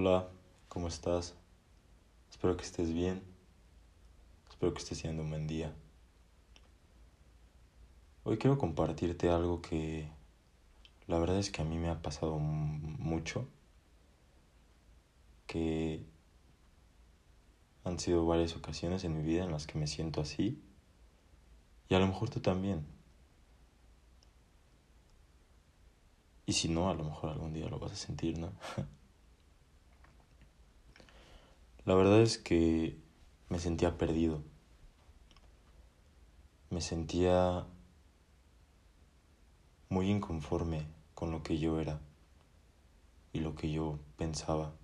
Hola, ¿cómo estás? Espero que estés bien. Espero que estés teniendo un buen día. Hoy quiero compartirte algo que la verdad es que a mí me ha pasado mucho. Que han sido varias ocasiones en mi vida en las que me siento así. Y a lo mejor tú también. Y si no, a lo mejor algún día lo vas a sentir, ¿no? La verdad es que me sentía perdido. Me sentía muy inconforme con lo que yo era y lo que yo pensaba.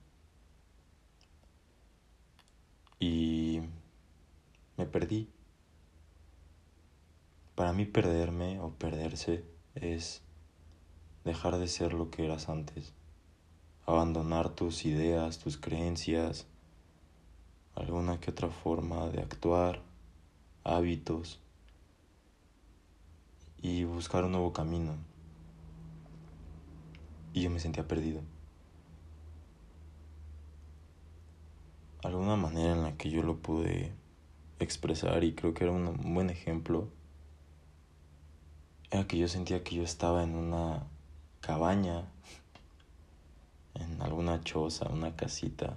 Y me perdí. Para mí perderme o perderse es dejar de ser lo que eras antes, abandonar tus ideas, tus creencias, alguna que otra forma de actuar, hábitos y buscar un nuevo camino. Y yo me sentía perdido. Alguna manera en la que yo lo pude expresar y creo que era un buen ejemplo era que yo sentía que yo estaba en una cabaña, en alguna choza, una casita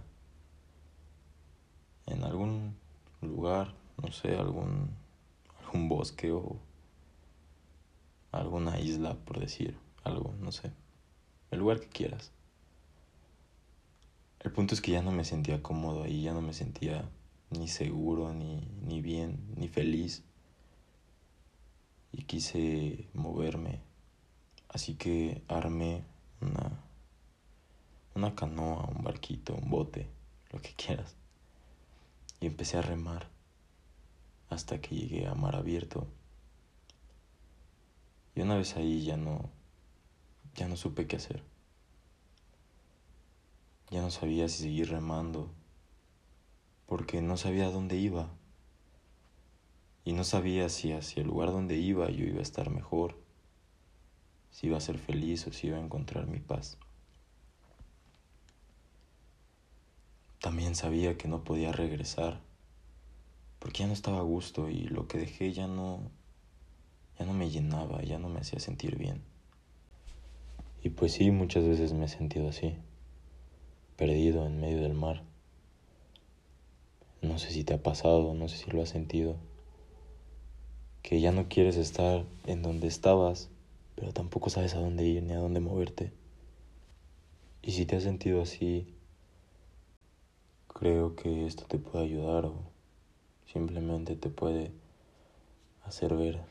en algún lugar, no sé, algún, algún bosque o alguna isla, por decir algo, no sé, el lugar que quieras. El punto es que ya no me sentía cómodo ahí, ya no me sentía ni seguro, ni, ni bien, ni feliz. Y quise moverme. Así que armé una, una canoa, un barquito, un bote, lo que quieras y empecé a remar hasta que llegué a mar abierto. Y una vez ahí ya no, ya no supe qué hacer. Ya no sabía si seguir remando, porque no sabía dónde iba. Y no sabía si hacia el lugar donde iba yo iba a estar mejor, si iba a ser feliz o si iba a encontrar mi paz. También sabía que no podía regresar, porque ya no estaba a gusto y lo que dejé ya no ya no me llenaba, ya no me hacía sentir bien. Y pues sí, muchas veces me he sentido así, perdido en medio del mar. No sé si te ha pasado, no sé si lo has sentido, que ya no quieres estar en donde estabas, pero tampoco sabes a dónde ir ni a dónde moverte. Y si te has sentido así, creo que esto te puede ayudar o simplemente te puede hacer ver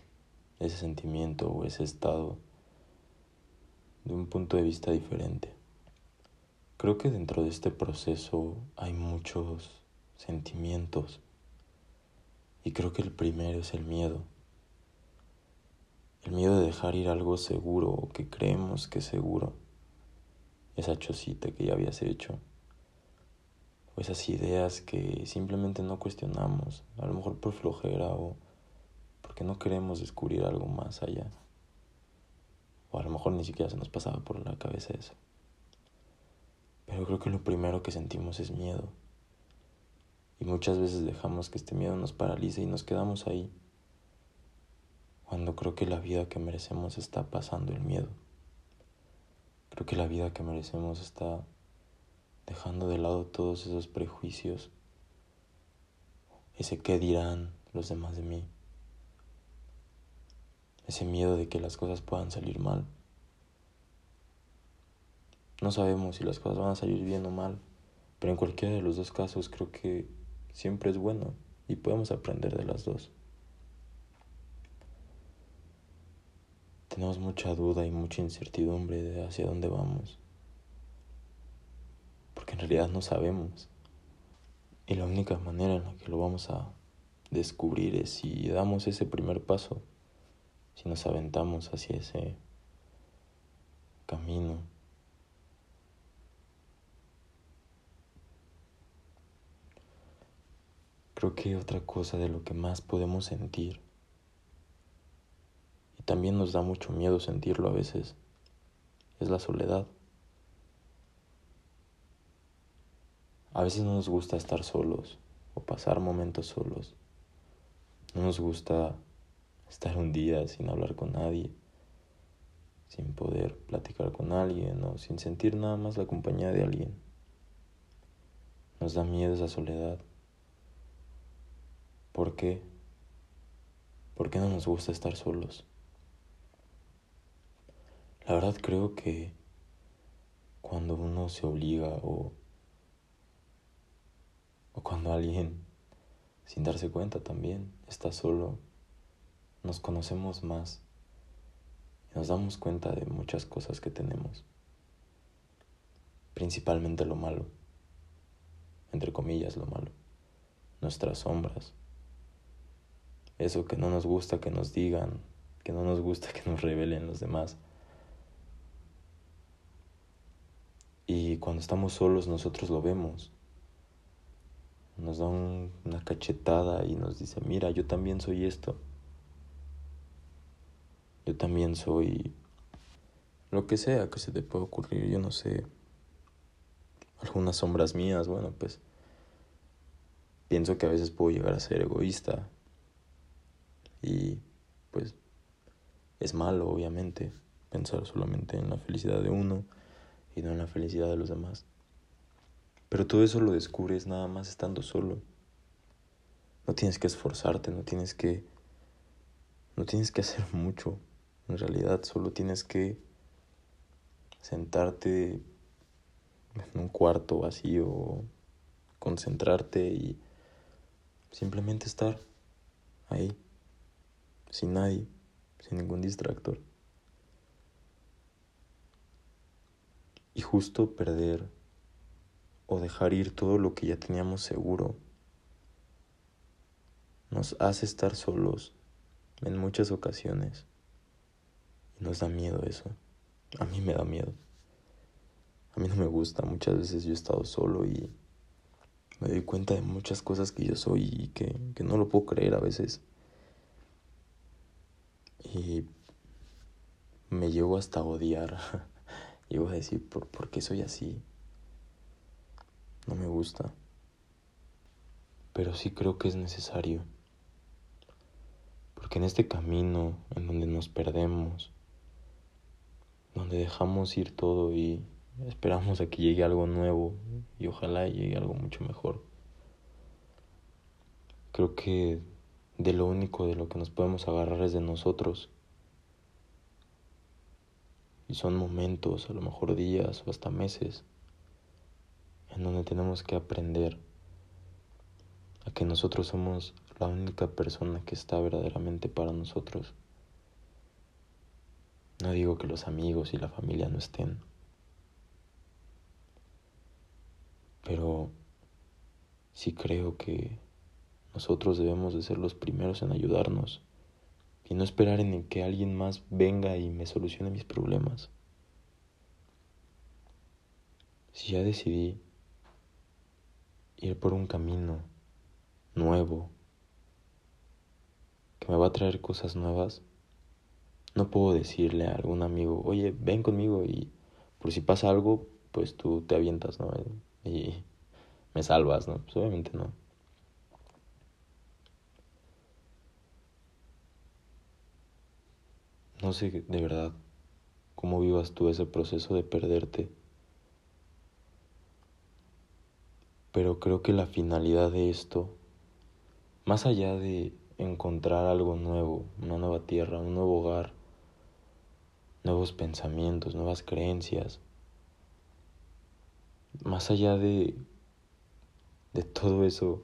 ese sentimiento o ese estado de un punto de vista diferente. Creo que dentro de este proceso hay muchos sentimientos y creo que el primero es el miedo. El miedo de dejar ir algo seguro o que creemos que es seguro. Esa chocita que ya habías hecho o esas ideas que simplemente no cuestionamos, a lo mejor por flojera o porque no queremos descubrir algo más allá. O a lo mejor ni siquiera se nos pasaba por la cabeza eso. Pero creo que lo primero que sentimos es miedo. Y muchas veces dejamos que este miedo nos paralice y nos quedamos ahí. Cuando creo que la vida que merecemos está pasando el miedo. Creo que la vida que merecemos está dejando de lado todos esos prejuicios, ese qué dirán los demás de mí, ese miedo de que las cosas puedan salir mal. No sabemos si las cosas van a salir bien o mal, pero en cualquiera de los dos casos creo que siempre es bueno y podemos aprender de las dos. Tenemos mucha duda y mucha incertidumbre de hacia dónde vamos porque en realidad no sabemos. Y la única manera en la que lo vamos a descubrir es si damos ese primer paso, si nos aventamos hacia ese camino. Creo que otra cosa de lo que más podemos sentir, y también nos da mucho miedo sentirlo a veces, es la soledad. A veces no nos gusta estar solos o pasar momentos solos. No nos gusta estar un día sin hablar con nadie, sin poder platicar con alguien o sin sentir nada más la compañía de alguien. Nos da miedo esa soledad. ¿Por qué? ¿Por qué no nos gusta estar solos? La verdad creo que cuando uno se obliga o, o cuando alguien, sin darse cuenta también, está solo, nos conocemos más y nos damos cuenta de muchas cosas que tenemos, principalmente lo malo, entre comillas lo malo, nuestras sombras, eso que no nos gusta que nos digan, que no nos gusta que nos revelen los demás. Y cuando estamos solos nosotros lo vemos. Nos da una cachetada y nos dice, mira, yo también soy esto. Yo también soy lo que sea que se te pueda ocurrir, yo no sé. Algunas sombras mías, bueno, pues pienso que a veces puedo llegar a ser egoísta. Y pues es malo, obviamente, pensar solamente en la felicidad de uno y no en la felicidad de los demás. Pero todo eso lo descubres nada más estando solo. No tienes que esforzarte, no tienes que no tienes que hacer mucho. En realidad solo tienes que sentarte en un cuarto vacío, concentrarte y simplemente estar ahí, sin nadie, sin ningún distractor. y justo perder o dejar ir todo lo que ya teníamos seguro nos hace estar solos en muchas ocasiones y nos da miedo eso. A mí me da miedo. A mí no me gusta. Muchas veces yo he estado solo y me doy cuenta de muchas cosas que yo soy y que, que no lo puedo creer a veces. Y me llevo hasta odiar Y voy a decir, ¿por, ¿por qué soy así? No me gusta. Pero sí creo que es necesario. Porque en este camino en donde nos perdemos, donde dejamos ir todo y esperamos a que llegue algo nuevo y ojalá llegue algo mucho mejor. Creo que de lo único de lo que nos podemos agarrar es de nosotros y son momentos, a lo mejor días o hasta meses, en donde tenemos que aprender a que nosotros somos la única persona que está verdaderamente para nosotros. No digo que los amigos y la familia no estén, pero sí creo que nosotros debemos de ser los primeros en ayudarnos y no esperar en que alguien más venga y me solucione mis problemas. Si ya decidí ir por un camino nuevo que me va a traer cosas nuevas, no puedo decirle a algún amigo, oye, ven conmigo y por si pasa algo, pues tú te avientas, ¿no? Y me salvas, ¿no? Pues obviamente no. No sé de verdad cómo vivas tú ese proceso de perderte. Pero creo que la finalidad de esto, más allá de encontrar algo nuevo, una nueva tierra, un nuevo hogar, nuevos pensamientos, nuevas creencias, más allá de, de todo eso,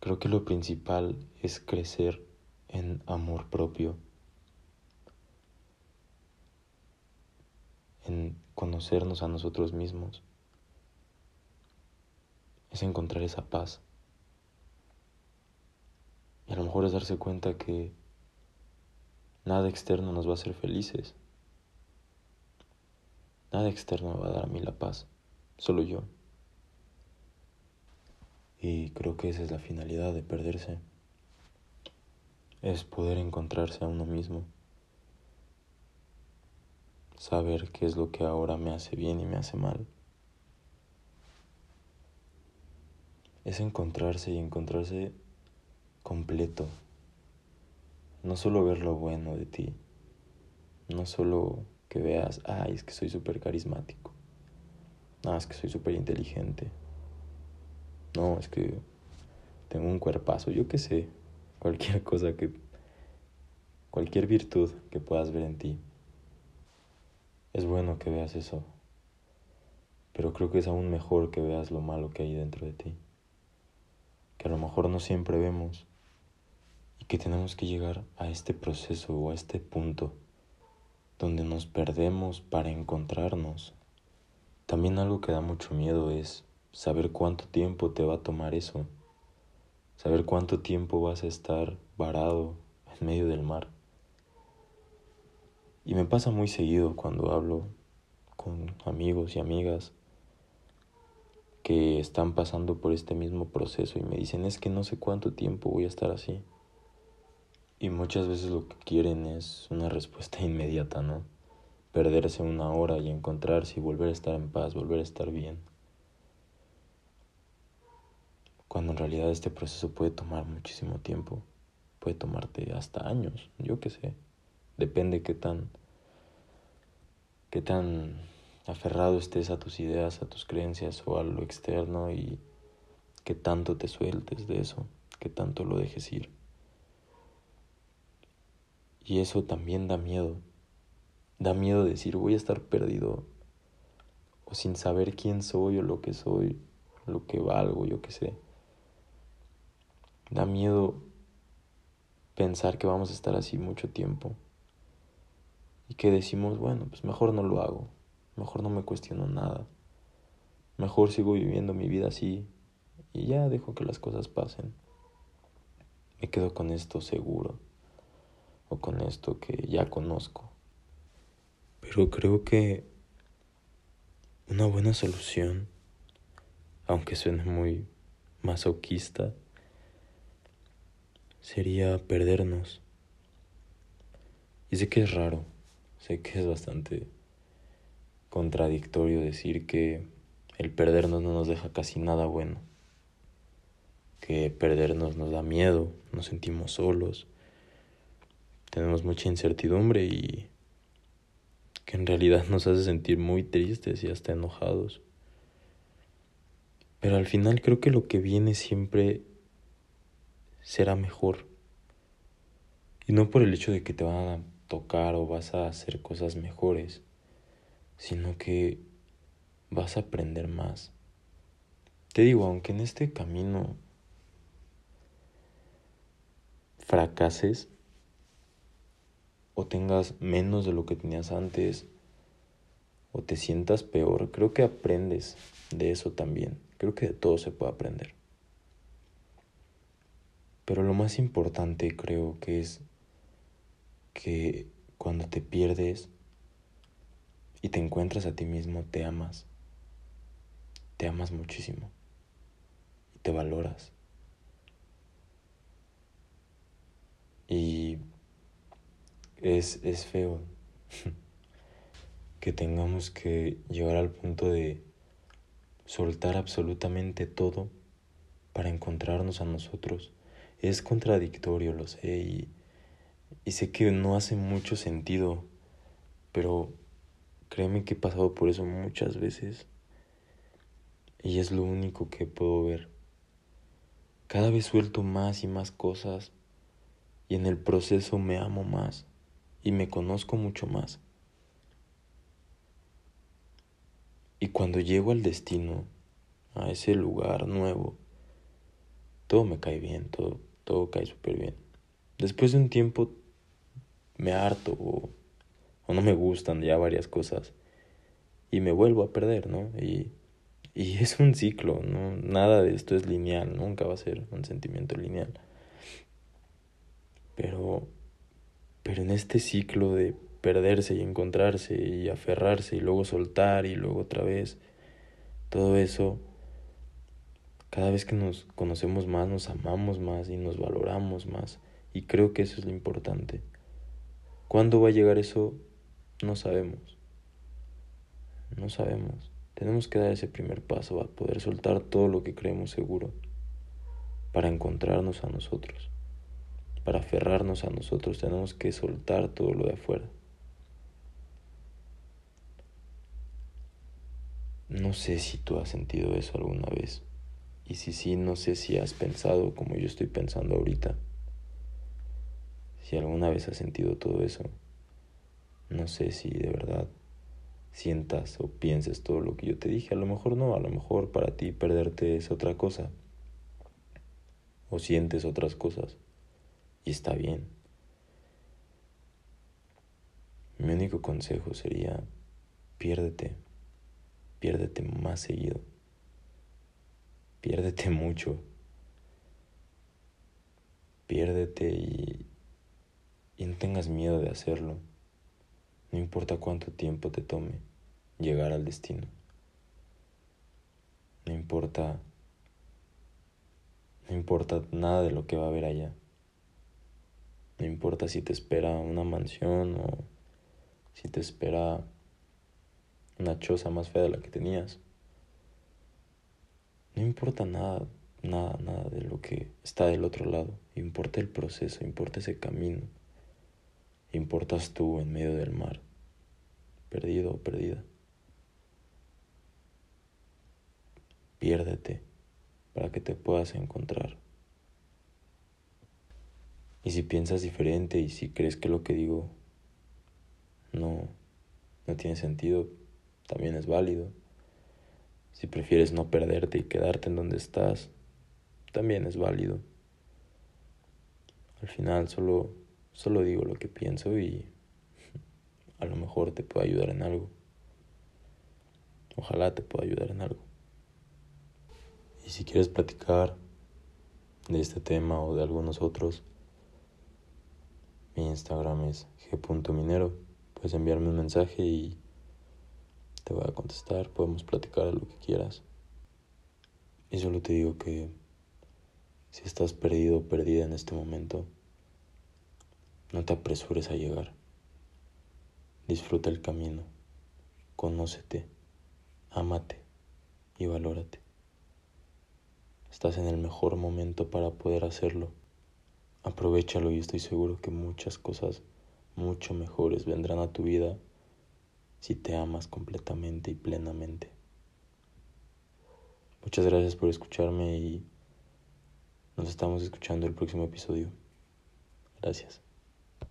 creo que lo principal es crecer en amor propio. en conocernos a nosotros mismos, es encontrar esa paz. Y a lo mejor es darse cuenta que nada externo nos va a hacer felices. Nada externo me va a dar a mí la paz, solo yo. Y creo que esa es la finalidad de perderse. Es poder encontrarse a uno mismo saber qué es lo que ahora me hace bien y me hace mal. Es encontrarse y encontrarse completo. No solo ver lo bueno de ti, no solo que veas, ay, es que soy súper carismático, no, es que soy súper inteligente, no, es que tengo un cuerpazo, yo qué sé, cualquier cosa que, cualquier virtud que puedas ver en ti. Es bueno que veas eso, pero creo que es aún mejor que veas lo malo que hay dentro de ti, que a lo mejor no siempre vemos y que tenemos que llegar a este proceso o a este punto donde nos perdemos para encontrarnos. También algo que da mucho miedo es saber cuánto tiempo te va a tomar eso, saber cuánto tiempo vas a estar varado en medio del mar. Y me pasa muy seguido cuando hablo con amigos y amigas que están pasando por este mismo proceso y me dicen es que no sé cuánto tiempo voy a estar así. Y muchas veces lo que quieren es una respuesta inmediata, ¿no? Perderse una hora y encontrarse y volver a estar en paz, volver a estar bien. Cuando en realidad este proceso puede tomar muchísimo tiempo, puede tomarte hasta años, yo qué sé. Depende qué tan qué tan aferrado estés a tus ideas, a tus creencias o a lo externo y qué tanto te sueltes de eso, qué tanto lo dejes ir. Y eso también da miedo. Da miedo decir voy a estar perdido o sin saber quién soy o lo que soy, lo que valgo, yo qué sé. Da miedo pensar que vamos a estar así mucho tiempo y que decimos, bueno, pues mejor no lo hago, mejor no me cuestiono nada, mejor sigo viviendo mi vida así y ya dejo que las cosas pasen. Me quedo con esto seguro o con esto que ya conozco. Pero creo que una buena solución, aunque suene muy masoquista, sería perdernos. Y sé que es raro, sé que es bastante contradictorio decir que el perdernos no nos deja casi nada bueno, que perdernos nos da miedo, nos sentimos solos, tenemos mucha incertidumbre y que en realidad nos hace sentir muy tristes y hasta enojados. Pero al final creo que lo que viene siempre será mejor. Y no por el hecho de que te van a tocar o vas a hacer cosas mejores, sino que vas a aprender más. Te digo, aunque en este camino fracases, o tengas menos de lo que tenías antes o te sientas peor, creo que aprendes de eso también. Creo que de todo se puede aprender. Pero lo más importante creo que es que cuando te pierdes y te encuentras a ti mismo, te amas. Te amas muchísimo. Y te valoras. Y es, es feo que tengamos que llegar al punto de soltar absolutamente todo para encontrarnos a nosotros. Es contradictorio, lo sé, y, y sé que no hace mucho sentido, pero créeme que he pasado por eso muchas veces y es lo único que puedo ver. Cada vez suelto más y más cosas y en el proceso me amo más y me conozco mucho más. Y cuando llego al destino, a ese lugar nuevo, todo me cae bien, todo, todo cae súper bien. Después de un tiempo me harto o, o, no me gustan ya varias cosas y me vuelvo a perder, ¿no? Y, y es un ciclo, ¿no? Nada de esto es lineal, nunca va a ser un sentimiento lineal. Pero pero en este ciclo de perderse y encontrarse y aferrarse y luego soltar y luego otra vez, todo eso, cada vez que nos conocemos más, nos amamos más y nos valoramos más. Y creo que eso es lo importante. ¿Cuándo va a llegar eso? No sabemos. No sabemos. Tenemos que dar ese primer paso a poder soltar todo lo que creemos seguro. para encontrarnos a nosotros. Para aferrarnos a nosotros tenemos que soltar todo lo de afuera. No sé si tú has sentido eso alguna vez. Y si sí, no sé si has pensado como yo estoy pensando ahorita. Si alguna vez has sentido todo eso. No sé si de verdad sientas o pienses todo lo que yo te dije. A lo mejor no, a lo mejor para ti perderte es otra cosa. O sientes otras cosas. Y está bien. Mi único consejo sería, piérdete, piérdete más seguido, piérdete mucho, piérdete y, y no tengas miedo de hacerlo. No importa cuánto tiempo te tome llegar al destino. No importa no importa nada de lo que va a haber allá. No importa si te espera una mansión o si te espera una choza más fea de la que tenías. No importa nada, nada, nada de lo que está del otro lado. Importa el proceso, importa ese camino. Importas tú en medio del mar, perdido o perdida. Piérdete para que te puedas encontrar. Y si piensas diferente y si crees que lo que digo no, no tiene sentido, también es válido. Si prefieres no perderte y quedarte en donde estás, también es válido. Al final solo Solo digo lo que pienso y a lo mejor te puedo ayudar en algo. Ojalá te pueda ayudar en algo. Y si quieres platicar de este tema o de algunos otros, mi Instagram es g.minero. Puedes enviarme un mensaje y te voy a contestar. Podemos platicar de lo que quieras. Y solo te digo que si estás perdido o perdida en este momento, no te apresures a llegar. Disfruta el camino. Conócete. Ámate y valórate. Estás en el mejor momento para poder hacerlo. Aprovechalo y estoy seguro que muchas cosas mucho mejores vendrán a tu vida si te amas completamente y plenamente. Muchas gracias por escucharme y nos estamos escuchando el próximo episodio. Gracias.